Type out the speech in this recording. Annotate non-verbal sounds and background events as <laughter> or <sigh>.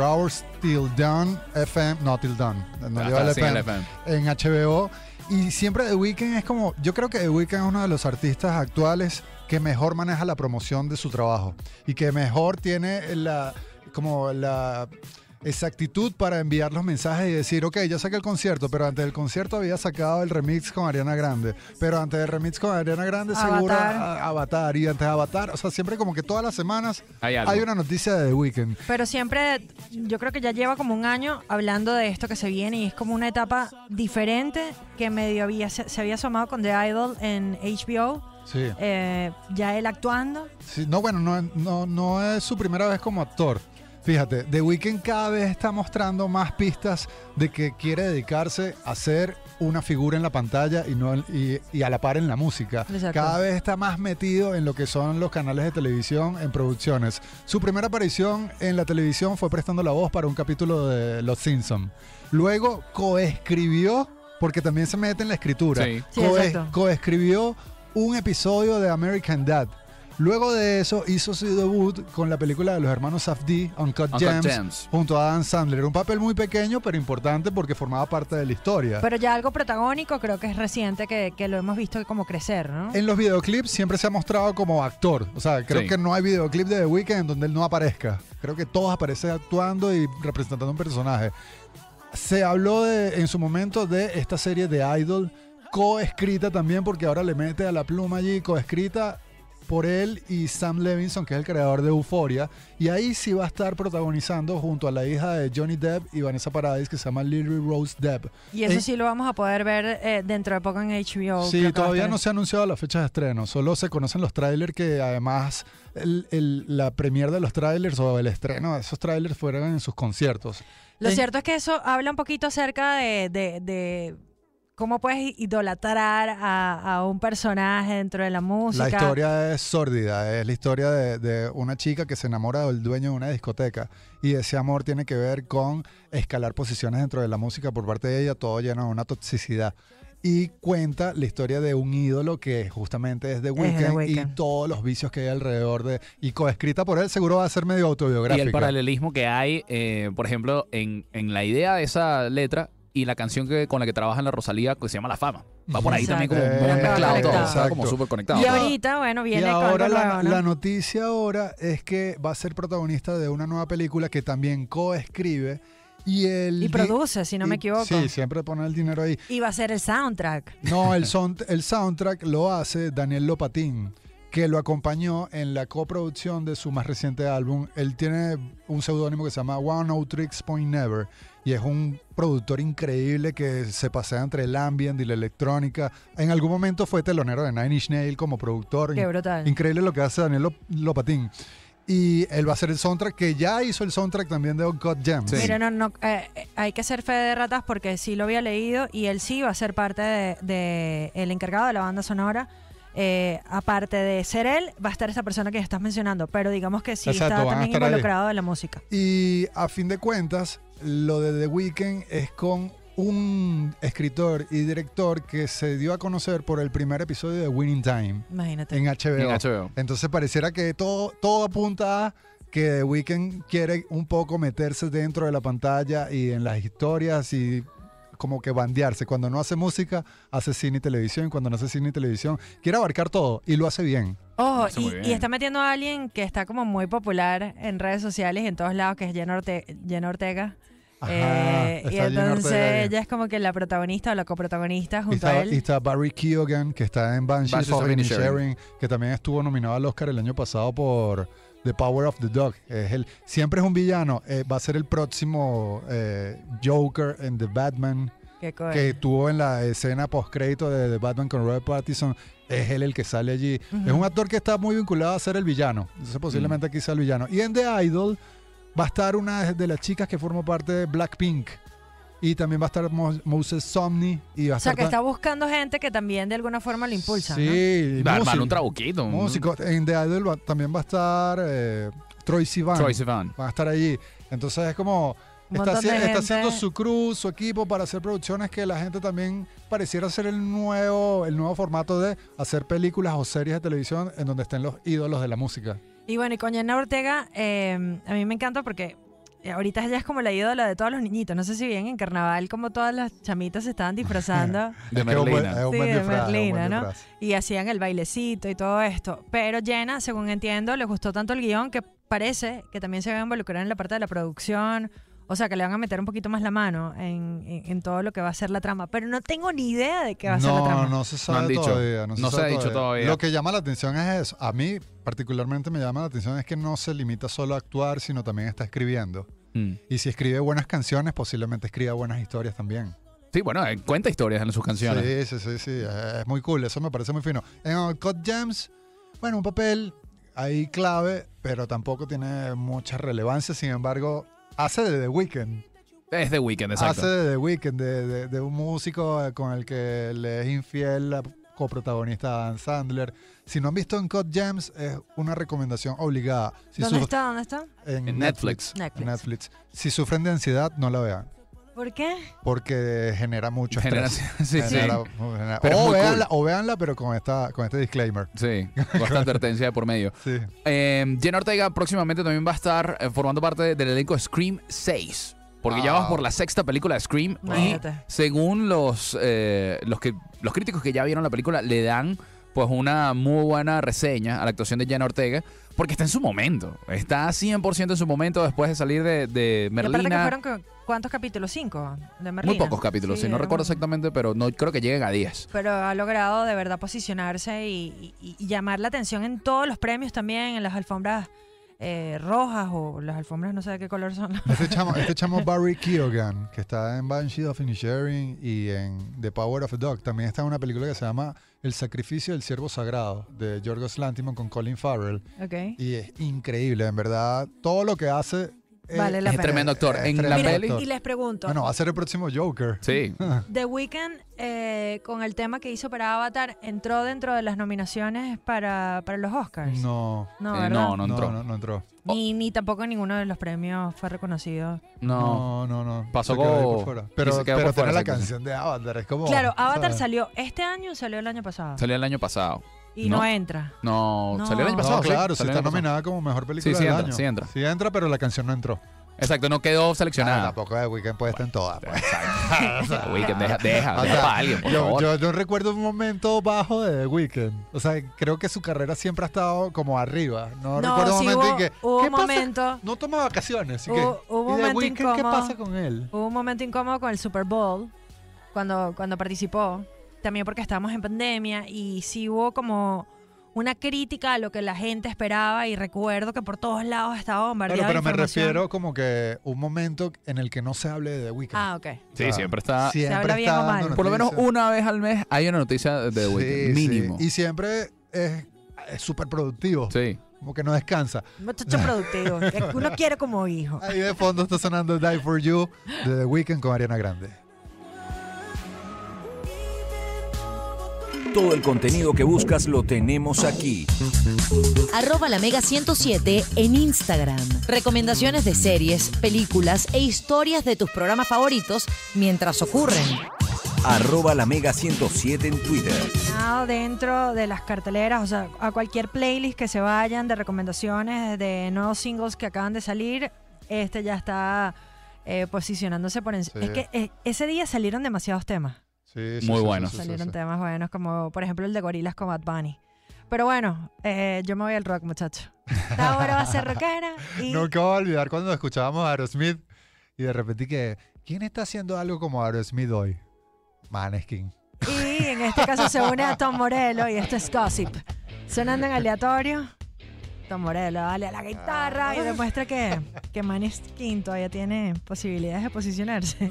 Hours Till Dawn FM, no Till Dawn, no lleva el FM. en HBO. Y siempre The Weeknd es como, yo creo que The Weeknd es uno de los artistas actuales que mejor maneja la promoción de su trabajo y que mejor tiene la, como la exactitud para enviar los mensajes y decir, ok, ya saqué el concierto, pero antes del concierto había sacado el remix con Ariana Grande, pero antes del remix con Ariana Grande seguro Avatar. a- Avatar y antes de Avatar, o sea, siempre como que todas las semanas Hay una noticia de The Weeknd. Pero siempre, yo creo que ya lleva como un año hablando de esto que se viene y es como una etapa diferente que medio había, se, se había asomado con The Idol en HBO. Sí. eh, ya él actuando. Sí, no, bueno, no, no, no es su primera vez como actor. Fíjate, The Weeknd cada vez está mostrando más pistas de que quiere dedicarse a ser una figura en la pantalla y, no, y, y a la par en la música. Exacto. Cada vez está más metido en lo que son los canales de televisión en producciones. Su primera aparición en la televisión fue prestando la voz para un capítulo de Los Simpson. Luego coescribió, porque también se mete en la escritura, Sí. Sí, coescribió un episodio de American Dad. Luego de eso hizo su debut con la película de los hermanos Safdie, Uncut, Uncut Gems, Gems. junto a Adam Sandler. Un papel muy pequeño pero importante porque formaba parte de la historia. Pero ya algo protagónico creo que es reciente que, que lo hemos visto como crecer, ¿no? En los videoclips siempre se ha mostrado como actor. O sea, creo Sí. que no hay videoclip de The Weeknd en donde él no aparezca. Creo que todos aparecen actuando y representando un personaje. Se habló de, en su momento de esta serie de Idol, coescrita también, porque ahora le mete a la pluma allí, coescrita por él y Sam Levinson, que es el creador de Euphoria. Y ahí sí va a estar protagonizando junto a la hija de Johnny Depp y Vanessa Paradis, que se llama Lily Rose Depp. Y eso sí lo vamos a poder ver eh, dentro de poco en HBO. Sí, todavía no se ha anunciado la fecha de estreno, solo se conocen los trailers que además el- el- la premier de los trailers o el estreno de esos trailers fueron en sus conciertos. Lo En- cierto es que eso habla un poquito acerca de, de- de cómo puedes idolatrar a, a un personaje dentro de la música. La historia es sórdida, es la historia de, de una chica que se enamora del dueño de una discoteca y ese amor tiene que ver con escalar posiciones dentro de la música por parte de ella, todo lleno de una toxicidad. Y cuenta la historia de un ídolo que justamente es The The Weeknd y todos los vicios que hay alrededor de... Y coescrita por él, seguro va a ser medio Y autobiográfica. el paralelismo que hay, eh, por ejemplo, en, en la idea de esa letra y la canción que, con la que trabaja en la Rosalía, que se llama La Fama. Va por ahí Exacto. también como Eh, muy mezclado todo, está como súper conectado. Y ahorita, bueno, Y viene con ahora la, nuevo, ¿no? la noticia ahora es que va a ser protagonista de una nueva película que también coescribe y el Y produce, si no me y- equivoco. Sí, siempre pone el dinero ahí. Y va a ser el soundtrack. No, el, son, el soundtrack lo hace Daniel Lopatín, que lo acompañó en la coproducción de su más reciente álbum. Él tiene un seudónimo que se llama One O Tricks Point Never y es un productor increíble que se pasea entre el ambient y la electrónica. En algún momento fue telonero de Nine Inch Nails como productor. Qué brutal. Increíble lo que hace Daniel Lop- Lopatín. Y él va a hacer el soundtrack, que ya hizo el soundtrack también de Uncut Gems. Sí. Mira, no, no, eh, hay que ser fe de ratas porque sí lo había leído y él sí va a ser parte de, de el encargado de la banda sonora. Eh, aparte de ser él, va a estar esa persona que estás mencionando, pero digamos que sí Exacto, está también ahí. involucrado en la música. Y a fin de cuentas, lo de The Weeknd es con un escritor y director que se dio a conocer por el primer episodio de Winning Time Imagínate. en HBO. En HBO. Entonces pareciera que todo, todo apunta a que The Weeknd quiere un poco meterse dentro de la pantalla y en las historias y como que bandearse. Cuando no hace música, hace cine y televisión. Cuando no hace cine y televisión, quiere abarcar todo y lo hace bien. Muy y, bien. y está metiendo a alguien que está como muy popular en redes sociales y en todos lados, que es Jenna, Orte- Ortega. Ajá, Eh, y entonces ella es como que la protagonista o la coprotagonista Y junto está, a y él. está Barry Keoghan, que está en Banshees, Inisherin. que también estuvo nominado al Oscar el año pasado por The Power of the Dog. Es el, siempre es un villano. eh, va a ser el próximo eh, Joker en The Batman, Qué cool. que tuvo en la escena post-crédito de The Batman con Robert Pattinson. Es él el que sale allí. Es un actor que está muy vinculado a ser el villano. Entonces posiblemente aquí sea el villano. Y en The Idol va a estar una de las chicas que forma parte de Blackpink. Y también va a estar Mo- Moses Somni. Y va a O sea, estar que está buscando gente que también de alguna forma lo impulsa. ¿no? Sí, Va a un trabuquito. músico. En The Idol va- también va a estar eh, Troy Sivan. Troye Sivan. Va a estar allí. Entonces es como... Está, haciendo su crew, su equipo para hacer producciones que la gente también pareciera ser el nuevo, el nuevo formato de hacer películas o series de televisión en donde estén los ídolos de la música. Y bueno, y con Jenna Ortega, eh, a mí me encanta porque ahorita ella es como la ídola de todos los niñitos. No sé si bien en carnaval como todas las chamitas se estaban disfrazando <laughs> De Merlina. Sí, de disfraz, ¿no? disfraz. y hacían el bailecito y todo esto. Pero Jenna, según entiendo, le gustó tanto el guion que parece que también se va a involucrar en la parte de la producción. O sea, que le van a meter un poquito más la mano en, en- en todo lo que va a ser la trama. Pero no tengo ni idea de qué va a ser la No, trama. no se sabe dicho. todavía. No se, No ha dicho todavía. Lo que llama la atención es eso. A mí, particularmente, me llama la atención es que no se limita solo a actuar, sino también está escribiendo. Mm. Y si escribe buenas canciones, posiblemente escriba buenas historias también. Sí, bueno, eh, cuenta historias en sus canciones. Sí, sí, sí, sí. Es muy cool. Eso me parece muy fino. En Uncut Gems, bueno, un papel ahí clave, pero tampoco tiene mucha relevancia. Sin embargo, hace de The Weeknd. Es The Weeknd, exacto. Hace de The Weeknd, de, de- de un músico con el que le es infiel la coprotagonista Adam Sandler. Si no han visto Uncut Gems, es una recomendación obligada. Si ¿Dónde está? ¿Dónde está? En, En Netflix. Netflix. En Netflix. Si sufren de ansiedad, no la vean. ¿Por qué? Porque genera mucho Genera- estrés. sí, <laughs> sí. Genera- genera- Pero es o, muy véanla, o véanla, pero con, esta, con este disclaimer. Sí, bastante advertencia de por medio. Sí. Eh, Jenna Ortega próximamente también va a estar eh, formando parte del elenco de Scream 6. Porque ya vamos por la sexta película de Scream. Y según los, eh, los, que, los críticos que ya vieron la película, le dan pues una muy buena reseña a la actuación de Jenna Ortega. Porque está en su momento. Está 100% en su momento después de salir de, de Y aparte que Merlina. fueron, ¿cuántos capítulos? ¿Cinco? De Merlina. Muy pocos capítulos, Sí, sí, no recuerdo un- exactamente, pero no creo que lleguen a 10. Pero ha logrado de verdad posicionarse y, y- y llamar la atención en todos los premios también, en las alfombras eh, rojas o las alfombras no sé de qué color son. <laughs> Este chamo, este chamo <laughs> Barry Keoghan, que está en Banshee of Inisherin y en The Power of a Dog, también está en una película que se llama El sacrificio del siervo sagrado, de Yorgos Lanthimos con Colin Farrell. Ok. Y es increíble, en verdad. Todo lo que hace... eh, Vale la Es pena. tremendo actor. es En la peli. actor. Y les pregunto, Bueno, va a ser el próximo Joker. Sí. <laughs> The Weeknd eh, con el tema que hizo para Avatar entró dentro de las nominaciones para, para los Oscars. No, No, Eh, ¿verdad? no, no no, entró. no, no entró. Ni, ni tampoco en ninguno de los premios fue reconocido. No. No, no, no. Pasó Se quedó ahí como- por fuera. y Pero, se quedó pero por fuera, tiene la canción de Avatar. Es como. claro, Avatar ¿sabes? salió este año o salió el año pasado. Salió el año pasado. Y no, ¿no? entra. No, No. salió el año pasado. No, claro, sí está nominada como mejor película Sí, sí del entra, año. sí entra. Sí entra, pero la canción no entró. Exacto, no quedó Ah, seleccionada. tampoco The Weeknd puede estar en todas. pues. Exacto. <laughs> Weeknd, deja, deja, O deja sea, para alguien, por yo, favor. yo recuerdo un momento bajo de The Weeknd. O sea, creo que su carrera siempre ha estado como arriba. No, No, recuerdo un momento hubo- en que. hubo ¿qué un pasa? momento- No toma vacaciones. ¿y Hubo- qué? hubo un ¿Y The momento Weeknd qué incómodo. pasa con él? Hubo un momento incómodo con el Super Bowl cuando, cuando participó, también porque estábamos en pandemia y sí hubo como una crítica a lo que la gente esperaba y recuerdo que por todos lados estaba bombardeado Claro, pero de me refiero como que un momento en el que no se hable de The Weeknd. Ah, ok. Sí, siempre está. Siempre habla bien está o mal. dando Por lo menos una vez al mes hay una noticia de The Sí, Weeknd. sí. Mínimo. Y siempre es súper productivo. Sí. Como que no descansa. Muchacho productivo, uno quiere como hijo. Ahí de fondo está sonando Die For You de The Weeknd con Ariana Grande. Todo el contenido que buscas lo tenemos aquí. Arroba la Mega 107 en Instagram. Recomendaciones de series, películas e historias de tus programas favoritos mientras ocurren. Arroba la Mega 107 en Twitter. Nada dentro de las carteleras, o sea, a cualquier playlist que se vayan de recomendaciones de nuevos singles que acaban de salir, este ya está eh, posicionándose por encima. Sí. Es que eh, ese día salieron demasiados temas. Sí, sí, Muy sí, buenos. sí, sí, salieron sí. temas buenos, como por ejemplo el de Gorilas con Bad Bunny. Pero bueno, eh, yo me voy al rock, muchacho. Ahora va a ser rockera y <laughs> Nunca voy a olvidar cuando escuchábamos a Aerosmith y de repente que, ¿quién está haciendo algo como Aerosmith hoy? Maneskin. Y en este caso se une a Tom Morello y esto es Gossip. Sonando en aleatorio, Tom Morello dale a la guitarra y demuestra que, que Maneskin todavía tiene posibilidades de posicionarse. <laughs>